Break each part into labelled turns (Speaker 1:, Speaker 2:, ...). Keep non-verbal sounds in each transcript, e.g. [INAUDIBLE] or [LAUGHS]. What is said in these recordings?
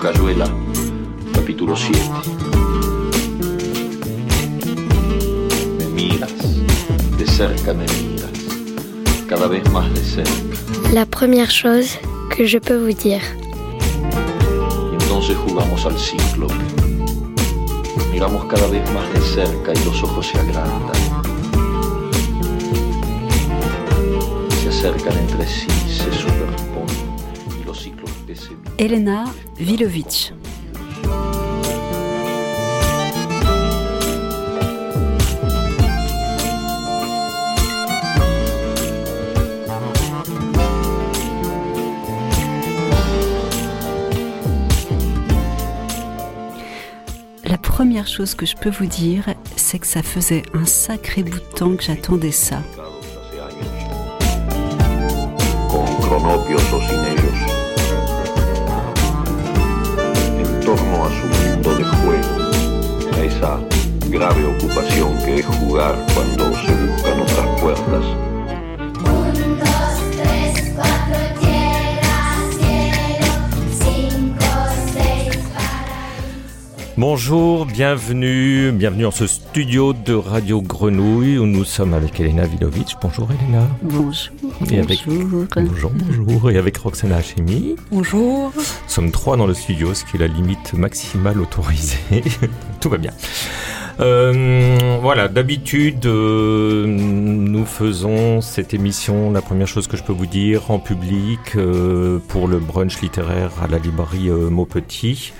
Speaker 1: Cayuela, capítulo 7. Me miras, de cerca me miras, cada vez más de cerca.
Speaker 2: La première chose que je peux vous dire.
Speaker 1: Y entonces jugamos al ciclo. Miramos cada vez más de cerca y los ojos se agrandan. Se acercan entre sí, se superponen
Speaker 3: Elena Vilovich. La première chose que je peux vous dire, c'est que ça faisait un sacré bout de temps que j'attendais ça.
Speaker 1: Grave ocupación que es jugar cuando se buscan otras puertas.
Speaker 4: Un, dos, tres, cuatro, tierra, cielo, cinco, seis, paraíso.
Speaker 5: Bonjour, bienvenue, bienvenue en ce studio de Radio Grenouille où nous sommes avec Elena Vilovitch. Bonjour Elena.
Speaker 3: Bonjour.
Speaker 5: Et avec-
Speaker 3: bonjour.
Speaker 5: Bonjour, bonjour. Et avec Roxana Hachemi.
Speaker 3: Bonjour.
Speaker 5: Nous sommes trois dans le studio, ce qui est la limite maximale autorisée. [LAUGHS] Tout va bien. Euh, voilà, d'habitude, euh, nous faisons cette émission, la première chose que je peux vous dire, en public, euh, pour le brunch littéraire à la librairie Maupetit.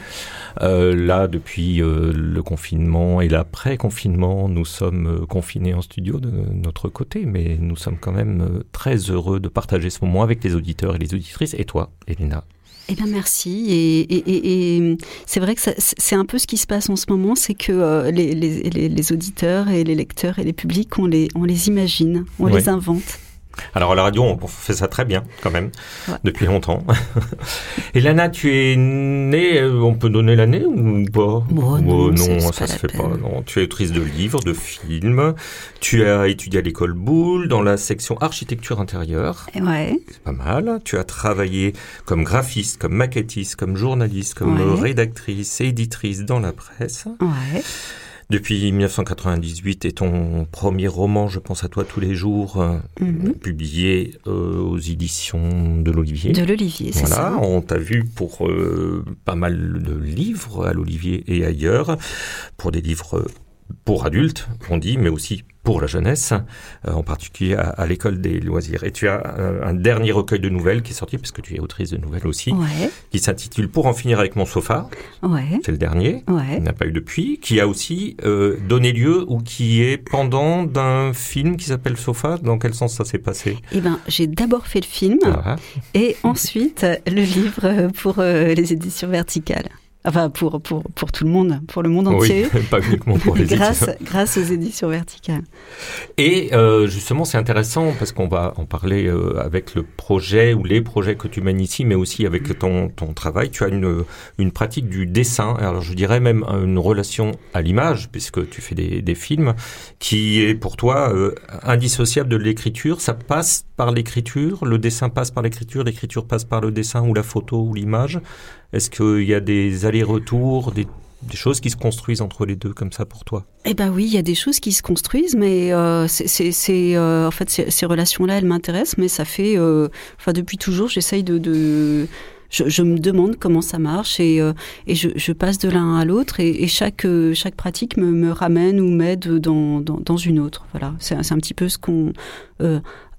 Speaker 5: Là, depuis le confinement et l'après-confinement, nous sommes confinés en studio de notre côté, mais nous sommes quand même très heureux de partager ce moment avec les auditeurs et les auditrices. Et toi, Elena?
Speaker 3: Eh bien, merci. Et, et- et- et c'est vrai que ça- c'est un peu ce qui se passe en ce moment, c'est que euh, les, les- les- les auditeurs et les lecteurs et les publics, on les, on les imagine, on les invente.
Speaker 5: Alors à la radio, on fait ça très bien quand même,
Speaker 3: Ouais.
Speaker 5: depuis longtemps. [LAUGHS] Et Lana, tu es née, euh, on peut donner l'année ou pas?
Speaker 3: Bon, non,
Speaker 5: Oh, non, ça se fait pas. Non. Tu es autrice de livres, de films. Tu as étudié à l'école Boulle dans la section architecture intérieure.
Speaker 3: Ouais.
Speaker 5: C'est pas mal. Tu as travaillé comme graphiste, comme maquettiste, comme journaliste, comme
Speaker 3: Ouais.
Speaker 5: rédactrice et éditrice dans la presse.
Speaker 3: Ouais.
Speaker 5: Depuis 1998 et ton premier roman, Je pense à toi tous les jours, euh,
Speaker 3: Mhm.
Speaker 5: publié euh, aux éditions de l'Olivier.
Speaker 3: De l'Olivier, c'est
Speaker 5: Voilà,
Speaker 3: ça.
Speaker 5: on t'a vu pour euh, pas mal de livres à l'Olivier et ailleurs, pour des livres pour adultes, on dit, mais aussi pour la jeunesse, euh, en particulier à, à l'école des loisirs. Et tu as un dernier recueil de nouvelles qui est sorti, parce que tu es autrice de nouvelles aussi,
Speaker 3: Ouais.
Speaker 5: qui s'intitule Pour en finir avec mon sofa,
Speaker 3: Ouais.
Speaker 5: c'est le dernier.
Speaker 3: Ouais.
Speaker 5: Il n'y a pas eu depuis, qui a aussi euh, donné lieu ou qui est pendant d'un film qui s'appelle Sofa. Dans quel sens ça s'est passé?
Speaker 3: Eh ben, j'ai d'abord fait le film
Speaker 5: Ah,
Speaker 3: et ensuite le livre pour euh, les éditions verticales. Enfin, pour, pour, pour tout le monde, pour le monde entier.
Speaker 5: Oui, [LAUGHS] pas uniquement pour les
Speaker 3: grâce,
Speaker 5: éditeurs.
Speaker 3: grâce aux éditions verticales.
Speaker 5: Et euh, justement, c'est intéressant parce qu'on va en parler euh, avec le projet ou les projets que tu mènes ici, mais aussi avec ton, ton travail. Tu as une, une pratique du dessin, alors je dirais même une relation à l'image, puisque tu fais des, des films, qui est pour toi euh, indissociable de l'écriture. Ça passe par l'écriture, le dessin passe par l'écriture, l'écriture passe par le dessin ou la photo ou l'image? Est-ce qu'il y a des allers-retours, des, choses qui se construisent entre les deux comme ça pour toi?
Speaker 3: Eh ben oui, il y a des choses qui se construisent, mais euh, c'est, euh, en fait ces, relations-là, elles m'intéressent, mais ça fait, euh, enfin depuis toujours, j'essaye de, je, me demande comment ça marche et, euh, je, passe de l'un à l'autre et, chaque chaque pratique me, ramène ou m'aide dans, dans, dans une autre. Voilà, c'est, un petit peu ce qu'on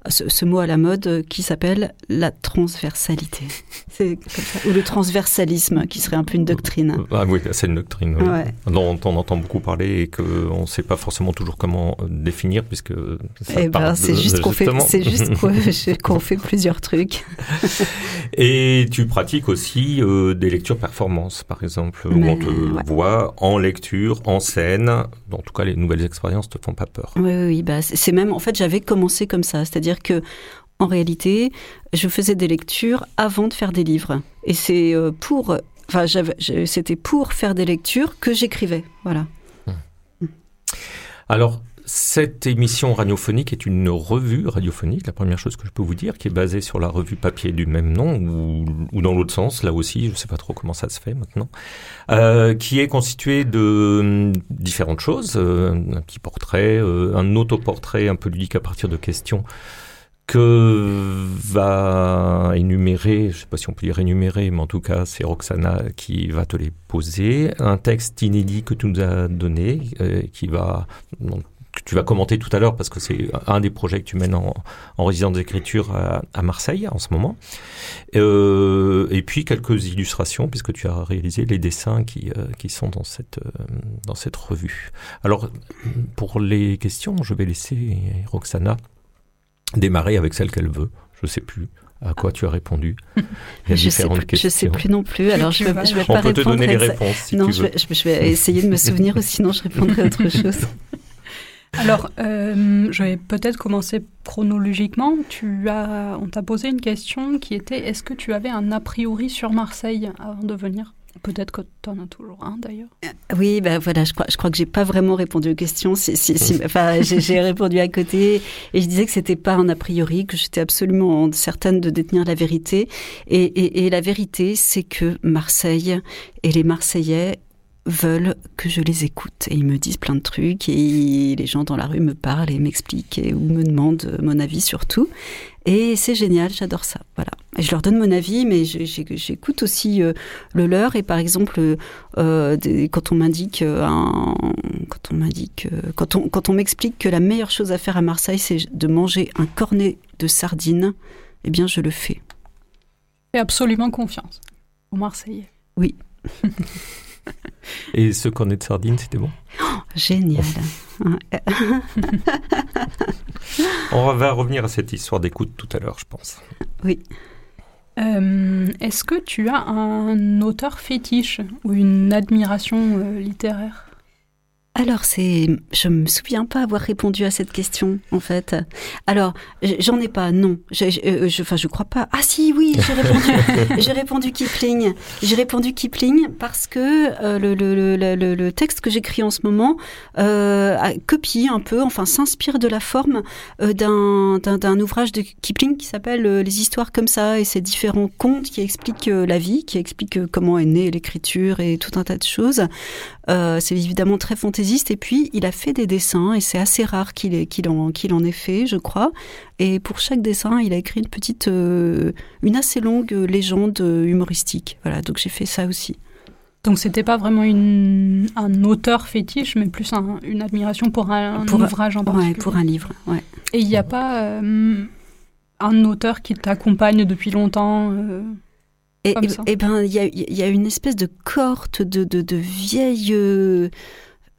Speaker 3: ce, ce mot à la mode euh, qui s'appelle la transversalité. [LAUGHS] C'est. Ou le transversalisme, qui serait un peu une doctrine.
Speaker 5: Ah oui, c'est une doctrine
Speaker 3: Ouais.
Speaker 5: dont on entend beaucoup parler et qu'on ne sait pas forcément toujours comment euh, définir puisque ça
Speaker 3: Eh ben, c'est juste qu'on [LAUGHS] fait, juste qu'on fait plusieurs trucs. [LAUGHS]
Speaker 5: Et tu pratiques aussi euh, des lectures performances, par exemple, où on te
Speaker 3: ouais.
Speaker 5: voit en lecture, en scène. En tout cas, les nouvelles expériences te font pas peur.
Speaker 3: Oui, oui, oui, bah, c'est c'est même, en fait, j'avais commencé comme ça. C'est-à-dire que, en réalité, je faisais des lectures avant de faire des livres. Et c'est euh, pour, enfin, c'était pour faire des lectures que j'écrivais. Voilà.
Speaker 5: Alors, Cette émission radiophonique est une revue radiophonique, la première chose que je peux vous dire, qui est basée sur la revue papier du même nom, ou, ou dans l'autre sens, là aussi, je ne sais pas trop comment ça se fait maintenant, euh, qui est constituée de hum, différentes choses, euh, un petit portrait, euh, un autoportrait un peu ludique à partir de questions que va énumérer, je ne sais pas si on peut dire énumérer, mais en tout cas c'est Roxana qui va te les poser, un texte inédit que tu nous as donné, euh, qui va que tu vas commenter tout à l'heure parce que c'est un des projets que tu mènes en, en résidence d'écriture à, Marseille en ce moment. Euh, et puis quelques illustrations puisque tu as réalisé les dessins qui, euh, sont dans cette revue. Alors pour les questions, je vais laisser Roxana démarrer avec celle qu'elle veut. Je sais plus à quoi tu as répondu. [LAUGHS] Il y a
Speaker 3: Je sais,
Speaker 5: différentes
Speaker 3: plus, je sais
Speaker 5: questions.
Speaker 3: plus non plus. Alors je vais, je vais
Speaker 5: On
Speaker 3: pas
Speaker 5: peut te
Speaker 3: répondre.
Speaker 5: donner les réponses si
Speaker 3: non,
Speaker 5: tu
Speaker 3: je
Speaker 5: veux.
Speaker 3: vais, je- je vais essayer de me souvenir ou sinon je répondrai à autre [LAUGHS] chose.
Speaker 6: Alors, euh, je vais peut-être commencer chronologiquement. Tu as, on t'a posé une question qui était est-ce que tu avais un a priori sur Marseille avant de venir? Peut-être que tu en as toujours un d'ailleurs.
Speaker 3: Oui, ben voilà, je crois, je crois que j'ai pas vraiment répondu aux questions. Si, si, si- [LAUGHS] enfin, j'ai répondu à côté et je disais que c'était pas un a priori, que j'étais absolument certaine de détenir la vérité. Et, et, et la vérité, c'est que Marseille et les Marseillais veulent que je les écoute. Et ils me disent plein de trucs et les gens dans la rue me parlent et m'expliquent ou me demandent mon avis sur tout et c'est génial j'adore ça. Voilà. Et je leur donne mon avis mais j'écoute aussi euh, le leur. Et par exemple euh, quand on m'indique euh, un- quand on m'indique quand on quand on m'explique que la meilleure chose à faire à Marseille c'est de manger un cornet de sardines eh bien je le fais.
Speaker 6: Fais absolument confiance aux Marseillais. [LAUGHS]
Speaker 5: Et ce cornet de sardines, c'était bon.
Speaker 3: Génial. [LAUGHS]
Speaker 5: On va revenir à cette histoire d'écoute tout à l'heure, je pense.
Speaker 6: Euh, est-ce que tu as un auteur fétiche ou une admiration euh, littéraire?
Speaker 3: Alors, c'est, je me souviens pas avoir répondu à cette question, en fait. Alors, j'en ai pas, non. Je, je, euh, je- enfin, je crois pas. Ah si, oui, j'ai répondu. [LAUGHS] j'ai répondu Kipling. J'ai répondu Kipling parce que euh, le, le, le, le- le- le texte que j'écris en ce moment euh, copie un peu, enfin, s'inspire de la forme euh, d'un, ouvrage de Kipling qui s'appelle Les histoires comme ça et ces différents contes qui expliquent la vie, qui expliquent comment est née l'écriture et tout un tas de choses. C'est évidemment très fantaisiste. Et puis, il a fait des dessins, et c'est assez rare qu'il ait- qu'il en, qu'il en ait fait, je crois. Et pour chaque dessin, il a écrit une petite, euh, une assez longue légende humoristique. Voilà, donc j'ai fait ça aussi.
Speaker 6: Donc c'était pas vraiment une, un auteur fétiche, mais plus un- une admiration pour un,
Speaker 3: Pour
Speaker 6: ouvrage en
Speaker 3: Ouais,
Speaker 6: particulier.
Speaker 3: pour un livre. Ouais.
Speaker 6: Et il n'y a pas euh, un auteur qui t'accompagne depuis longtemps euh,
Speaker 3: Et, et- ben, il y a, y a une espèce de cohorte de, de, de vieilles euh,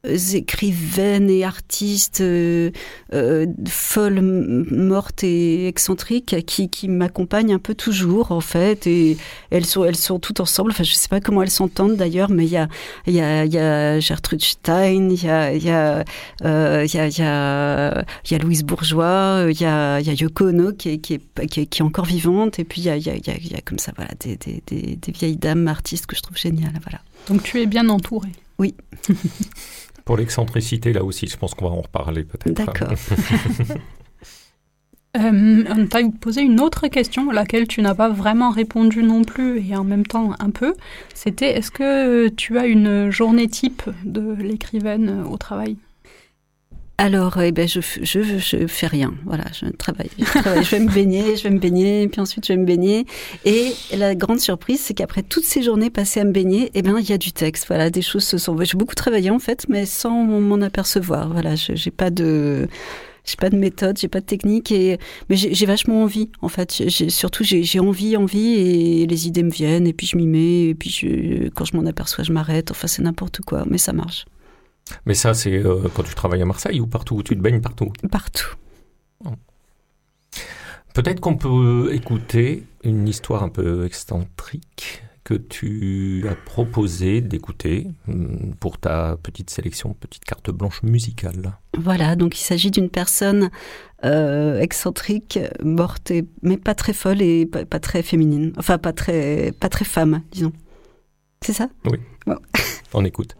Speaker 3: écrivaines et artistes euh, euh, folles, mortes et excentriques qui, qui m'accompagnent un peu toujours, en fait. Et elles sont, elles sont toutes ensemble. Enfin, je sais pas comment elles s'entendent d'ailleurs, mais il y a, il y, a, il y a Gertrude Stein, il y a, il y a, euh, il y a, il y a, il y a Louise Bourgeois, il y a, il y a Yoko Ono qui est, qui est, qui est, qui est encore vivante, et puis il y a, il y a, il y a, il y a comme ça, voilà, des, des, des, des vieilles dames artistes que je trouve géniales, voilà.
Speaker 6: Donc tu es bien entouré.
Speaker 5: Pour l'excentricité, là aussi, je pense qu'on va en reparler peut-être.
Speaker 3: D'accord. [LAUGHS]
Speaker 6: Euh, on t'a posé une autre question à laquelle tu n'as pas vraiment répondu non plus et en même temps un peu. C'était est-ce que tu as une journée type de l'écrivaine au travail?
Speaker 3: Alors, eh ben, je, je, je fais rien. Voilà, je travaille. Je, vais me baigner, je vais me baigner, puis ensuite je vais me baigner. Et la grande surprise, c'est qu'après toutes ces journées passées à me baigner, eh ben, il y a du texte. Voilà, des choses se sont. J'ai beaucoup travaillé en fait, mais sans m'en apercevoir. Voilà, j'ai pas de. J'ai pas de méthode, j'ai pas de technique, et mais j'ai vachement envie. En fait, J'ai- surtout j'ai envie, envie, et les idées me viennent, et puis je m'y mets, et puis je, quand je m'en aperçois, je m'arrête. Enfin, c'est n'importe quoi, mais ça marche
Speaker 5: Mais ça, c'est euh, quand tu travailles à Marseille ou partout où tu te baignes partout.
Speaker 3: partout.
Speaker 5: Peut-être qu'on peut écouter une histoire un peu excentrique que tu as proposé d'écouter hum, pour ta petite sélection, petite carte blanche musicale.
Speaker 3: Voilà, donc il s'agit d'une personne euh, excentrique, morte, et- mais pas très folle et pas, pas très féminine. Enfin, pas très, pas très femme, disons. C'est ça?
Speaker 5: On écoute.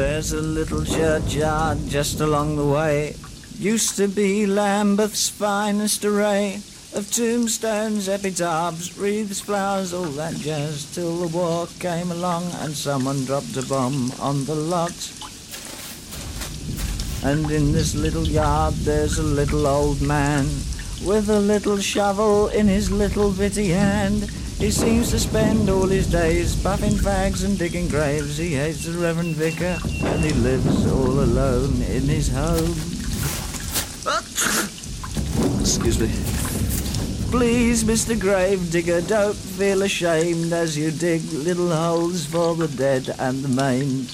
Speaker 7: There's a little churchyard just along the way. Used to be Lambeth's finest array of tombstones, epitaphs, wreaths, flowers, all that jazz. Till the war came along and someone dropped a bomb on the lot. And in this little yard there's a little old man with a little shovel in his little bitty hand. He seems to spend all his days puffing fags and digging graves. He hates the Reverend Vicar and he lives all alone in his home. Excuse me. Please, Mr. Gravedigger, don't feel ashamed as you dig little holes for the dead and the maimed.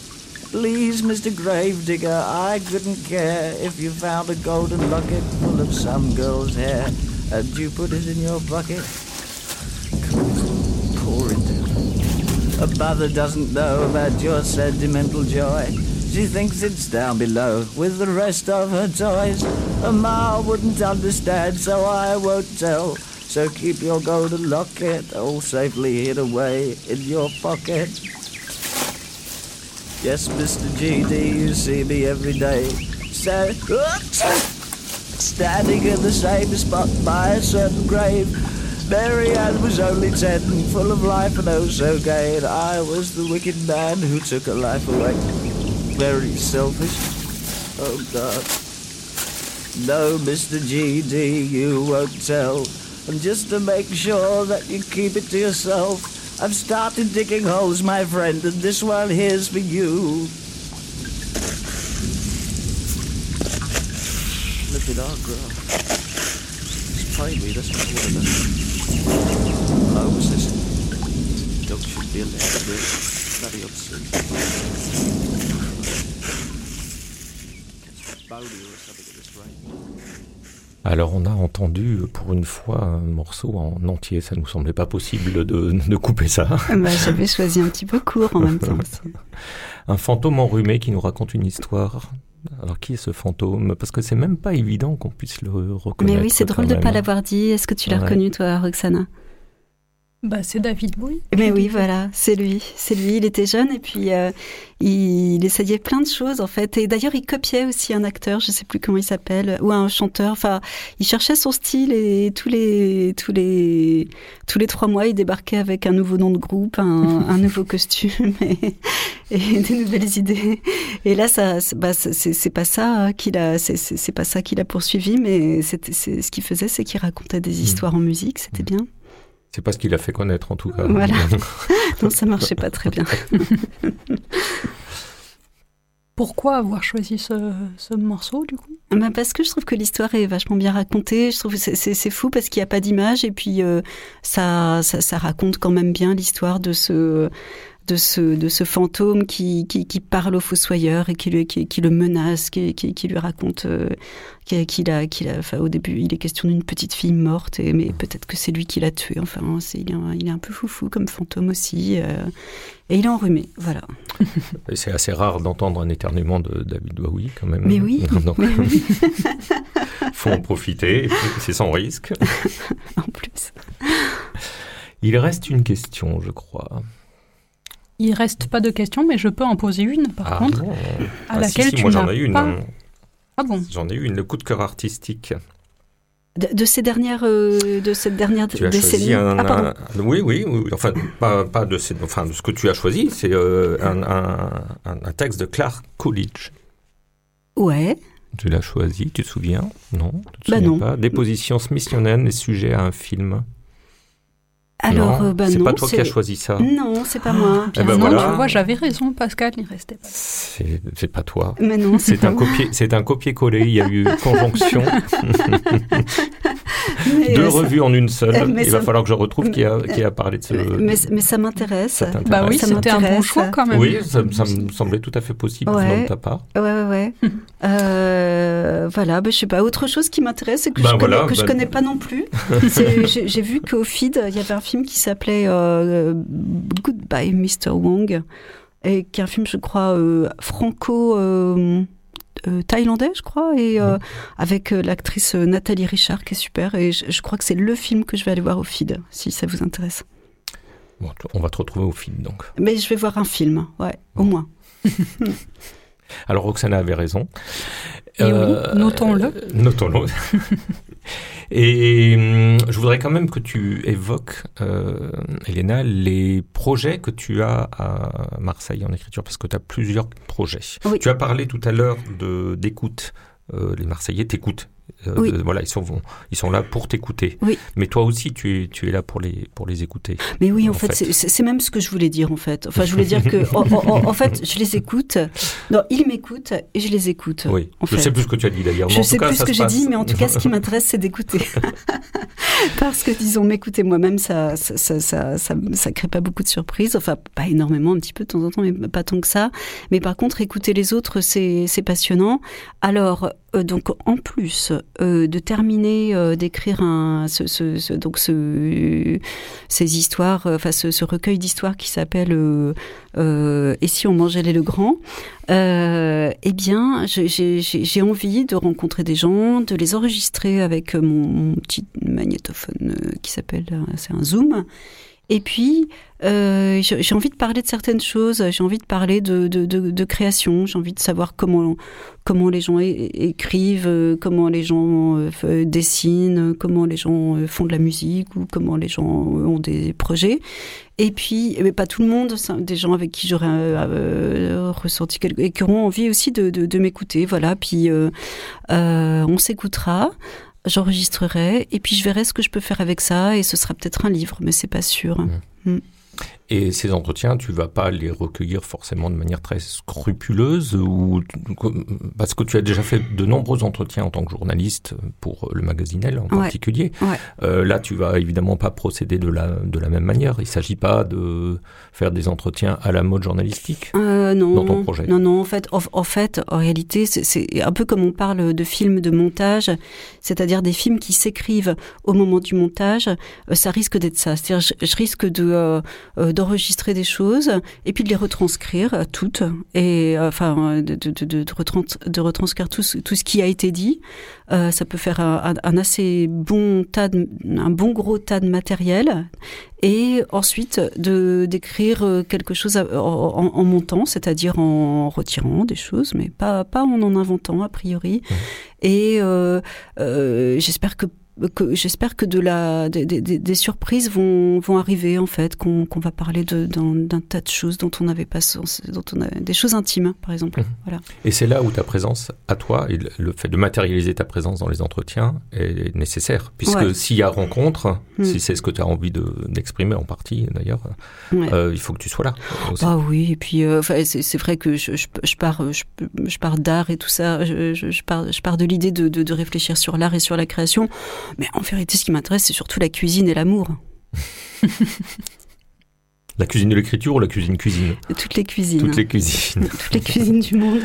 Speaker 7: Please, Mr. Gravedigger, I couldn't care if you found a golden locket full of some girl's hair and you put it in your bucket. Pour it down. A mother doesn't know about your sentimental joy. She thinks it's down below with the rest of her toys. A ma wouldn't understand, so I won't tell. So keep your golden locket all safely hid away in your pocket. Yes, Mr. GD, you see me every day. Sta- Standing in the same spot by a certain grave. Mary Ann was only ten, full of life and oh so gay, and I was the wicked man who took her life away. Very selfish. Oh God. No, Mr. GD, you won't tell. And just to make sure that you keep it to yourself, I've started digging holes, my friend, and this one here's for you. Look at our girl. Oh, this? Should be.
Speaker 5: Alors on a entendu pour une fois un morceau en entier, ça nous semblait pas possible de, de couper ça.
Speaker 3: Bah, J'avais choisi un petit peu court en même temps. [LAUGHS]
Speaker 5: Un fantôme enrhumé qui nous raconte une histoire. Alors qui est ce fantôme? Parce que c'est même pas évident qu'on puisse le reconnaître.
Speaker 3: Mais oui, c'est drôle de
Speaker 5: même.
Speaker 3: pas l'avoir dit. Est-ce que tu l'as
Speaker 5: Ouais.
Speaker 3: reconnu, toi, Roxana?
Speaker 6: Bah, c'est David Bowie.
Speaker 3: Mais oui, voilà, c'est lui. C'est lui. Il était jeune et puis euh, il, il essayait plein de choses en fait. Et d'ailleurs, il copiait aussi un acteur, je sais plus comment il s'appelle, ou un chanteur. Enfin, il cherchait son style et tous les tous les tous les trois mois, il débarquait avec un nouveau nom de groupe, un, [LAUGHS] un nouveau costume [LAUGHS] et, et des nouvelles idées. Et là, ça, bah, c'est pas ça qu'il a, c'est- pas ça qu'il a poursuivi, mais c'est- ce qu'il faisait, c'est qu'il racontait des histoires en musique. C'était bien.
Speaker 5: C'est pas ce qu'il a fait connaître en tout cas.
Speaker 3: Voilà. [LAUGHS] Non, ça marchait pas très bien. [LAUGHS]
Speaker 6: Pourquoi avoir choisi ce, ce morceau, du coup?
Speaker 3: Bah, parce que je trouve que l'histoire est vachement bien racontée. Je trouve que c'est- c'est c'est fou parce qu'il n'y a pas d'image et puis euh, ça, ça, ça raconte quand même bien l'histoire de ce, de ce, de ce fantôme qui, qui, qui parle au fossoyeur et qui, lui, qui, qui le menace, qui, qui, lui raconte euh, qu'il a, qu'il a, enfin, au début, il est question d'une petite fille morte, et, mais peut-être que c'est lui qui l'a tuée. Enfin, c'est, il, est, un- il est un peu foufou comme fantôme aussi. euh, et il est enrhumé, voilà. [LAUGHS]
Speaker 5: C'est assez rare d'entendre un éternuement de David Bowie quand même.
Speaker 3: Mais oui, [LAUGHS]
Speaker 5: Donc,
Speaker 3: mais oui, [LAUGHS]
Speaker 5: faut en profiter, c'est sans risque.
Speaker 3: en plus.
Speaker 5: Il reste une question, je crois.
Speaker 6: Il reste pas de questions, mais je peux en poser une, par contre,
Speaker 5: non.
Speaker 6: à
Speaker 5: Ah, si,
Speaker 6: laquelle
Speaker 5: si,
Speaker 6: tu
Speaker 5: moi j'en
Speaker 6: n'as
Speaker 5: ai une.
Speaker 6: pas-
Speaker 5: hein.
Speaker 6: Ah bon
Speaker 5: J'en ai une, le coup de cœur artistique.
Speaker 3: De, de ces dernières, euh, de cette dernière
Speaker 5: Tu as
Speaker 3: décennie.
Speaker 5: choisi un,
Speaker 3: ah, pardon.
Speaker 5: un- oui, oui, oui, enfin pas, pas de, ces- enfin de ce que tu as choisi, c'est euh, un, un- texte de Clark Coolidge.
Speaker 3: Ouais.
Speaker 5: Tu l'as choisi, tu te souviens? Non, tu te
Speaker 3: Bah
Speaker 5: souviens
Speaker 3: non.
Speaker 5: pas? Déposition smithsonienne est sujet à un film.
Speaker 3: Alors,
Speaker 5: non,
Speaker 3: euh, bah
Speaker 5: c'est pas toi qui as choisi ça.
Speaker 3: Non, c'est pas moi.
Speaker 5: Eh ben
Speaker 6: non,
Speaker 5: voilà.
Speaker 6: tu vois, j'avais raison, Pascal, il restait pas.
Speaker 5: C'est c'est pas toi.
Speaker 3: Mais non, c'est
Speaker 5: C'est
Speaker 3: pas
Speaker 5: un
Speaker 3: moi.
Speaker 5: copier, c'est un copier-coller. Il y a eu [LAUGHS] conjonction, [LAUGHS] deux
Speaker 3: ça-
Speaker 5: revues en une seule.
Speaker 3: mais
Speaker 5: Il
Speaker 3: ça-
Speaker 5: va falloir que je retrouve qui a, qui a parlé de ce.
Speaker 3: Mais, mais ça m'intéresse.
Speaker 6: Bah oui,
Speaker 3: Ça
Speaker 6: c'était un bon choix quand même.
Speaker 5: Oui, ça, ça me semblait tout à fait possible
Speaker 3: Ouais.
Speaker 5: venant de ta part.
Speaker 3: Ouais, ouais, ouais. [LAUGHS] euh, voilà, bah, je sais pas. Autre chose qui m'intéresse, c'est que,
Speaker 5: Ben
Speaker 3: je, connais,
Speaker 5: voilà,
Speaker 3: que je
Speaker 5: ben-
Speaker 3: connais pas non plus. [LAUGHS] J'ai vu qu'au feed, il y avait un film qui s'appelait euh, Goodbye Mr. Wong, et qui est un film, je crois, euh, franco. Euh, euh, thaïlandais, je crois, et euh, avec euh, l'actrice euh, Nathalie Richard, qui est super. Et je, je crois que c'est le film que je vais aller voir au feed, si ça vous intéresse.
Speaker 5: Bon, on va te retrouver au film donc.
Speaker 3: Mais je vais voir un film, ouais, au moins. [LAUGHS]
Speaker 5: Alors Roxana avait raison.
Speaker 6: Et oui, notons-le.
Speaker 5: euh, Notons-le. [LAUGHS] Et hum, je voudrais quand même que tu évoques, euh, Elena, les projets que tu as à Marseille en écriture, parce que tu as plusieurs projets.
Speaker 3: Oui.
Speaker 5: Tu as parlé tout à l'heure de d'écoute. Euh, les Marseillais t'écoutent. Euh,
Speaker 3: Oui.
Speaker 5: voilà, ils sont, ils sont là pour t'écouter.
Speaker 3: Oui.
Speaker 5: Mais toi aussi, tu es, tu es là pour les, pour les écouter.
Speaker 3: Mais oui, en,
Speaker 5: En
Speaker 3: fait,
Speaker 5: fait.
Speaker 3: c'est- même ce que je voulais dire, en fait. Enfin, je voulais dire que, en, en- en fait, je les écoute. Non, ils m'écoutent et je les écoute.
Speaker 5: Oui.
Speaker 3: en
Speaker 5: Je
Speaker 3: fait.
Speaker 5: sais plus ce que tu as dit d'ailleurs.
Speaker 3: Je sais
Speaker 5: cas,
Speaker 3: plus ce que j'ai dit, mais en tout cas, ce qui m'intéresse, c'est d'écouter. [LAUGHS] Parce que, disons, m'écouter moi-même, ça ça, ça, ça, ça, crée pas beaucoup de surprises. Enfin, pas énormément, un petit peu de temps en temps, mais pas tant que ça. Mais par contre, écouter les autres, c'est c'est passionnant. Alors, euh, donc, en plus euh, de terminer euh, d'écrire un, ce, donc ce, ces histoires, euh, enfin, ce, recueil d'histoires qui s'appelle Et si on mangeait les Legrand eh bien, j'ai- envie de rencontrer des gens, de les enregistrer avec mon, petit magnétophone qui s'appelle, c'est un Zoom. Et puis, euh, j'ai envie de parler de certaines choses, j'ai envie de parler de, de, création, j'ai envie de savoir comment, comment les gens écrivent, euh, comment les gens euh, dessinent, comment les gens font de la musique ou comment les gens ont des projets. Et puis, mais pas tout le monde, des gens avec qui j'aurais ressenti quelque... et qui auront envie aussi de, de, m'écouter. Voilà, puis on s'écoutera, j'enregistrerai, et puis je verrai ce que je peux faire avec ça, et ce sera peut-être un livre, mais c'est pas sûr.
Speaker 5: Et ces entretiens, tu vas pas les recueillir forcément de manière très scrupuleuse ou parce que tu as déjà fait de nombreux entretiens en tant que journaliste pour le magazine Elle en
Speaker 3: Ouais.
Speaker 5: particulier.
Speaker 3: Ouais.
Speaker 5: Euh, là, tu vas évidemment pas procéder de la de la même manière. Il s'agit pas de faire des entretiens à la mode journalistique.
Speaker 3: Euh, non,
Speaker 5: Dans ton projet.
Speaker 3: non, non. En fait, en, en fait, en réalité, c'est- un peu comme on parle de films de montage, c'est-à-dire des films qui s'écrivent au moment du montage. euh, ça risque d'être ça. C'est-à-dire, je, je risque de euh, euh, d'enregistrer des choses et puis de les retranscrire euh, toutes et euh, enfin de, de, de, de, retrans- de retranscrire tout ce, tout ce qui a été dit. Euh, ça peut faire un, assez bon tas, de, un bon gros tas de matériel et ensuite de d'écrire euh, quelque chose en, en- en montant, c'est-à-dire en retirant des choses, mais pas pas en en inventant a priori. Et euh, euh, j'espère que que j'espère que de la des, des- surprises vont vont arriver en fait qu'on qu'on va parler de d'un tas de choses dont on n'avait pas sens dont on a des choses intimes par exemple
Speaker 5: Mhm.
Speaker 3: voilà
Speaker 5: Et c'est là où ta présence à toi et le- fait de matérialiser ta présence dans les entretiens est nécessaire. Puisque
Speaker 3: Ouais.
Speaker 5: s'il y a rencontre,
Speaker 3: Mm.
Speaker 5: si c'est ce que tu as envie de- d'exprimer en partie d'ailleurs,
Speaker 3: Ouais.
Speaker 5: euh, il faut que tu sois là. aussi.
Speaker 3: Ah oui, et puis euh, c'est vrai que je, je, je pars, euh, je, je pars d'art et tout ça. Je, pars, je pars de l'idée de, de, de réfléchir sur l'art et sur la création. Mais en vérité, ce qui m'intéresse, c'est surtout la cuisine et l'amour.
Speaker 5: La cuisine de l'écriture ou la cuisine cuisine?
Speaker 3: Toutes les cuisines.
Speaker 5: Toutes les cuisines. [LAUGHS]
Speaker 3: Toutes les cuisines du monde.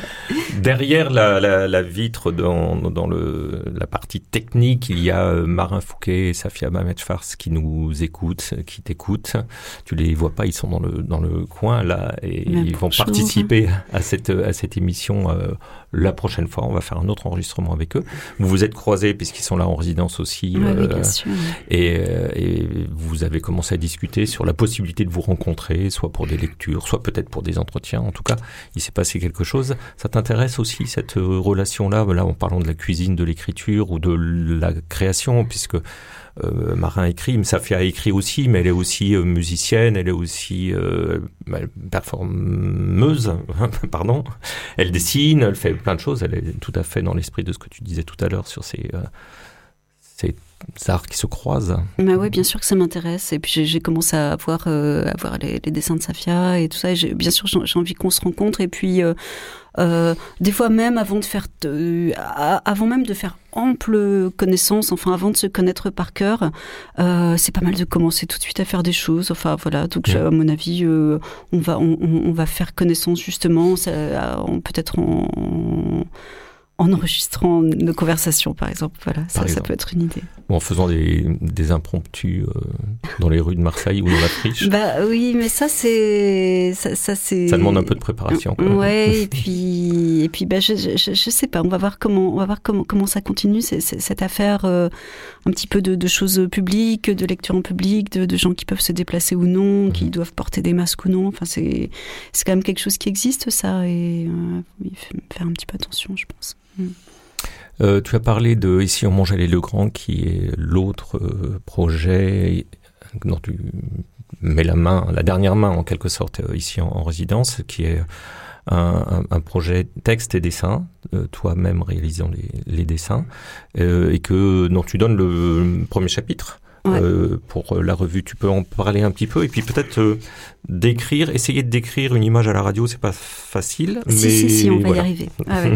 Speaker 5: Derrière la, la, la vitre, dans, dans le, la partie technique, il y a euh, Marin Fouquet et Safia Mamet Fars qui nous écoutent, qui t'écoutent. Tu les vois pas, ils sont dans le, dans le coin là et ils vont participer à cette, à cette émission euh, la prochaine fois. On va faire un autre enregistrement avec eux. Vous vous êtes croisés puisqu'ils sont là en résidence aussi.
Speaker 3: Oui,
Speaker 5: euh,
Speaker 3: bien sûr.
Speaker 5: et, euh, et vous avez commencé à discuter sur la possibilité de vous rencontrer, soit pour des lectures, soit peut-être pour des entretiens. En tout cas, il s'est passé quelque chose. Ça t'intéresse aussi cette euh, relation-là, là en parlant de la cuisine, de l'écriture ou de la création, puisque euh, Marin écrit, Safia écrit aussi, mais elle est aussi euh, musicienne, elle est aussi euh, performeuse, [LAUGHS] pardon. Elle dessine, elle fait plein de choses. Elle est tout à fait dans l'esprit de ce que tu disais tout à l'heure sur ces, arts qui se croisent.
Speaker 3: Bah ouais, bien sûr que ça m'intéresse. Et puis j'ai- commencé à voir, les, dessins de Safia et tout ça. Et bien sûr, j'ai envie qu'on se rencontre. Et puis, euh, des fois même, avant de faire, euh, avant même de faire ample connaissance, enfin avant de se connaître par cœur, euh, c'est pas mal de commencer tout de suite à faire des choses. Enfin voilà. Donc
Speaker 5: Ouais.
Speaker 3: à mon avis, euh, on va, on, va faire connaissance justement, en- peut-être en en enregistrant nos conversations, par exemple. Voilà, ça, ça
Speaker 5: exemple.
Speaker 3: peut être une idée.
Speaker 5: Ou en faisant des, des impromptus euh, dans les rues de Marseille ou dans la friche.
Speaker 3: Bah oui, mais ça c'est ça, ça c'est.
Speaker 5: Ça demande un peu de préparation. même.
Speaker 3: Ouais, [LAUGHS] et puis et puis bah je, je, sais pas, on va voir comment on va voir comment comment ça continue cette affaire euh, un petit peu de, de choses publiques, de lecture en public, de, de gens qui peuvent se déplacer ou non, qui
Speaker 5: Mhm.
Speaker 3: doivent porter des masques ou non. Enfin c'est c'est quand même quelque chose qui existe ça et euh, il faut faire un petit peu attention, je pense.
Speaker 5: Euh, tu as parlé de Ici on mange les Legrand, qui est l'autre euh, projet dont tu mets la main, la dernière main en quelque sorte, euh, ici en, en résidence, qui est un, projet texte et dessin, toi-même réalisant les, les dessins, et que dont tu donnes le premier chapitre.
Speaker 3: Ouais.
Speaker 5: euh, pour la revue, tu peux en parler un petit peu et puis peut-être euh, décrire, essayer de décrire une image à la radio, c'est pas facile, mais
Speaker 3: si si si, on va
Speaker 5: voilà.
Speaker 3: y arriver. [LAUGHS] Ah ouais.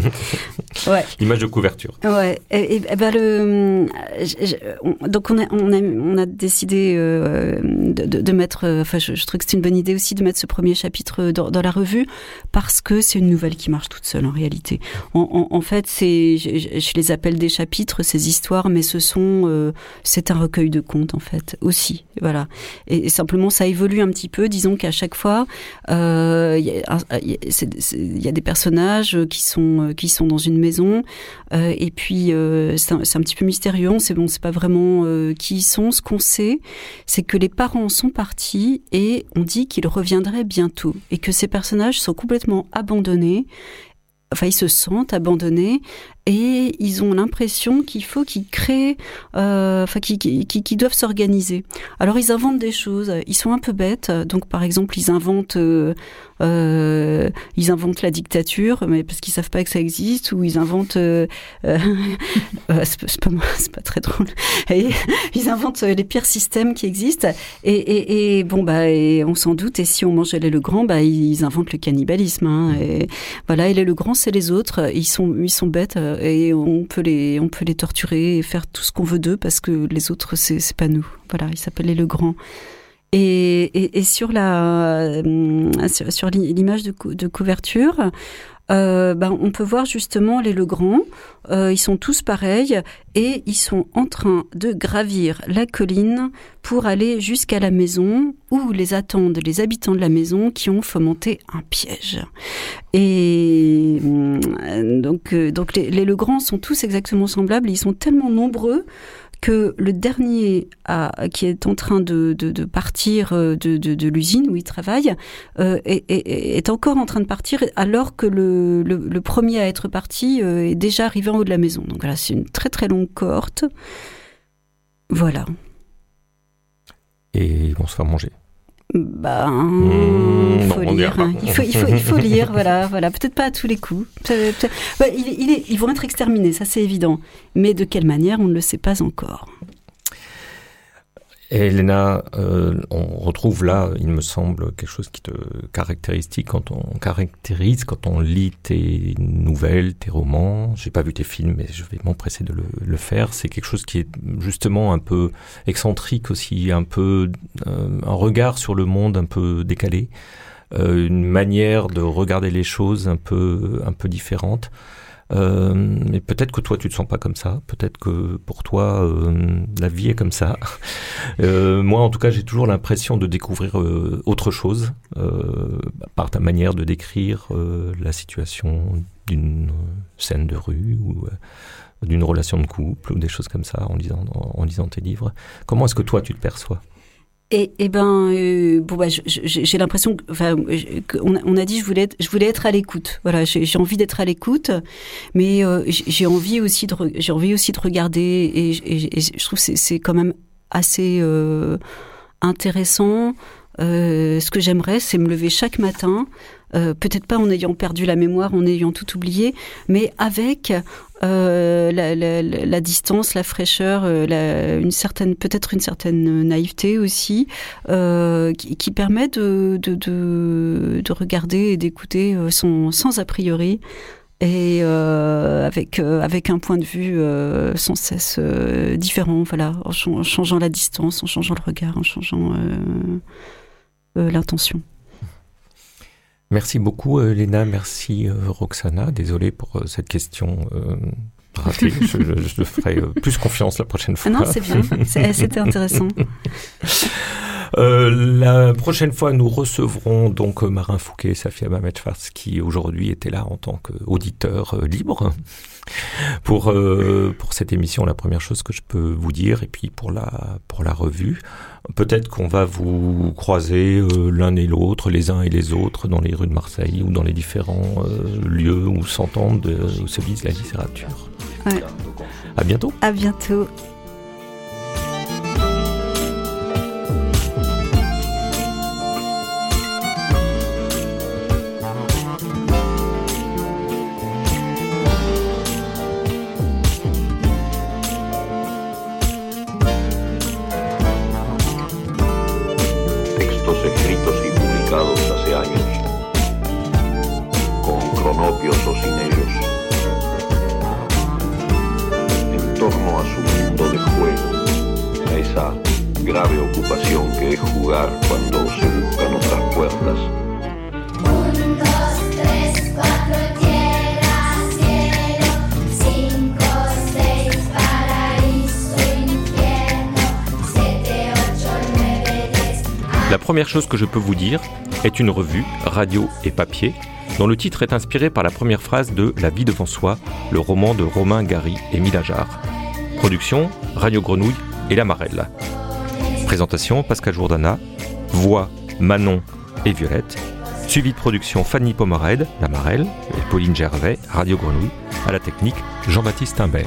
Speaker 3: ouais.
Speaker 5: Image de couverture.
Speaker 3: Ouais, et, et- et ben le, je- je- on- donc on a, on a, on a décidé euh, de, de, de mettre, euh, enfin je, je trouve que c'est une bonne idée aussi de mettre ce premier chapitre dans, dans la revue parce que c'est une nouvelle qui marche toute seule en réalité. En, en, en fait, c'est, je, les appelle des chapitres, ces histoires, mais ce sont, euh, c'est un recueil de contes en fait aussi, voilà. Et, simplement ça évolue un petit peu. Disons qu'à chaque fois, euh, il y, a un- il y a- c'est- c'est- des personnages qui sont qui sont dans une maison euh, et puis euh, c'est un, c'est un petit peu mystérieux. Sait bon, c'est pas vraiment euh, qui ils sont. Ce qu'on sait, c'est que les parents sont partis et on dit qu'ils reviendraient bientôt et que ces personnages sont complètement abandonnés. Enfin, ils se sentent abandonnés et ils ont l'impression qu'il faut qu'ils créent, euh, enfin, qu'ils qu'ils- qu'ils doivent s'organiser. Alors, ils inventent des choses. Ils sont un peu bêtes. Donc, par exemple, ils inventent, euh, euh, ils inventent la dictature, mais parce qu'ils savent pas que ça existe, ou ils inventent, euh, euh, [LAUGHS] euh, c'est pas, c'est pas, très drôle. [LAUGHS] Ils inventent les pires systèmes qui existent. Et, et, et bon, bah, on s'en doute. Et si on mangeait les Legrand, bah, ils inventent le cannibalisme. Hein, et voilà, et les Legrand, c'est les autres. Ils sont, ils sont bêtes et on peut les, on peut les torturer et faire tout ce qu'on veut d'eux parce que les autres, c'est, c'est pas nous. Voilà, ils s'appellent les Legrand. Et, et, sur la, euh, sur, sur l'i- l'image de couverture, euh, ben, on peut voir justement les Legrand. Euh, ils sont tous pareils et ils sont en train de gravir la colline pour aller jusqu'à la maison où les attendent les habitants de la maison qui ont fomenté un piège. Et euh, donc, euh, donc les, les Legrand sont tous exactement semblables. Ils sont tellement nombreux que le dernier qui est en train de, partir euh, de, l'usine où il travaille euh, est, encore en train de partir alors que le premier à être parti euh, est déjà arrivé en haut de la maison. Donc voilà, c'est une très très longue cohorte. Voilà.
Speaker 5: Et ils vont se faire manger.
Speaker 3: Ben,
Speaker 5: Mmh, non,
Speaker 3: faut lire. hein. Il faut, il faut, il faut [LAUGHS] lire, voilà, voilà. Peut-être pas à tous les coups. Peut- il est- ils vont être exterminés, ça c'est évident. Mais de quelle manière, on ne le sait pas encore.
Speaker 5: Et Elena, euh, on retrouve là, il me semble, quelque chose qui te caractérise quand on caractérise quand on lit tes nouvelles, tes romans. J'ai pas vu tes films, mais je vais m'empresser de le, le faire. C'est quelque chose qui est justement un peu excentrique aussi, un peu euh, un regard sur le monde un peu décalé, euh, une manière de regarder les choses un peu un peu différente. Euh, mais peut-être que toi tu te sens pas comme ça. Peut-être que pour toi euh, la vie est comme ça. [LAUGHS] Euh, moi, en tout cas, j'ai toujours l'impression de découvrir euh, autre chose euh, par ta manière de décrire euh, la situation d'une scène de rue ou d'une relation de couple ou des choses comme ça en lisant, en lisant tes livres. Comment est-ce que toi tu te perçois?
Speaker 3: Et, et ben, euh, bon, bah, j'ai l'impression, que- enfin, je- que- on, a- dit, je voulais, être, je voulais être à l'écoute. Voilà, j'ai envie d'être à l'écoute, mais euh, j'ai envie aussi de, j'ai envie aussi de regarder, et, je trouve c'est- c'est quand même assez euh, intéressant. Ce que j'aimerais, c'est me lever chaque matin, peut-être pas en ayant perdu la mémoire, en ayant tout oublié, mais avec euh, la, la- la- distance, la fraîcheur, euh, la- une certaine, peut-être une certaine naïveté aussi, euh, qui, permet de, de, de, de regarder et d'écouter euh, sans, a priori et euh, avec euh, avec un point de vue euh, sans cesse euh, différent voilà en, chan- en changeant la distance en changeant le regard en changeant euh, euh, l'intention
Speaker 5: Merci beaucoup, euh, Léna. Merci, euh, Roxana. Désolé pour euh, cette question euh, ratée. [LAUGHS] je, je- je ferai plus confiance la prochaine
Speaker 3: Ah
Speaker 5: fois.
Speaker 3: non, c'est bien. C'était intéressant. [LAUGHS]
Speaker 5: Euh, la prochaine fois, nous recevrons donc euh, Marin Fouquet et Safia Mamet-Schwartz qui aujourd'hui était là en tant qu'auditeur euh, libre [LAUGHS] pour, euh, pour cette émission. La première chose que je peux vous dire, et puis pour la, pour la revue, peut-être qu'on va vous croiser euh, l'un et l'autre, les uns et les autres, dans les rues de Marseille ou dans les différents euh, lieux où s'entendent, où se vise la littérature.
Speaker 3: Ouais.
Speaker 5: À bientôt.
Speaker 3: À bientôt.
Speaker 1: Escritos y publicados hace años, con cronopios o sin ellos, en torno a su mundo de juego, a esa grave ocupación que es jugar cuando se buscan otras puertas.
Speaker 5: La première chose que je peux vous dire est une revue, radio et papier, dont le titre est inspiré par la première phrase de La vie devant soi, le roman de Romain Gary et Mila Jarre. Production, Radio Grenouille et La Marelle. Présentation, Pascal Jourdana. Voix, Manon et Violette. Suivi de production, Fanny Pomarède, La Marelle, et Pauline Gervais, Radio Grenouille. À la technique, Jean-Baptiste Imbert.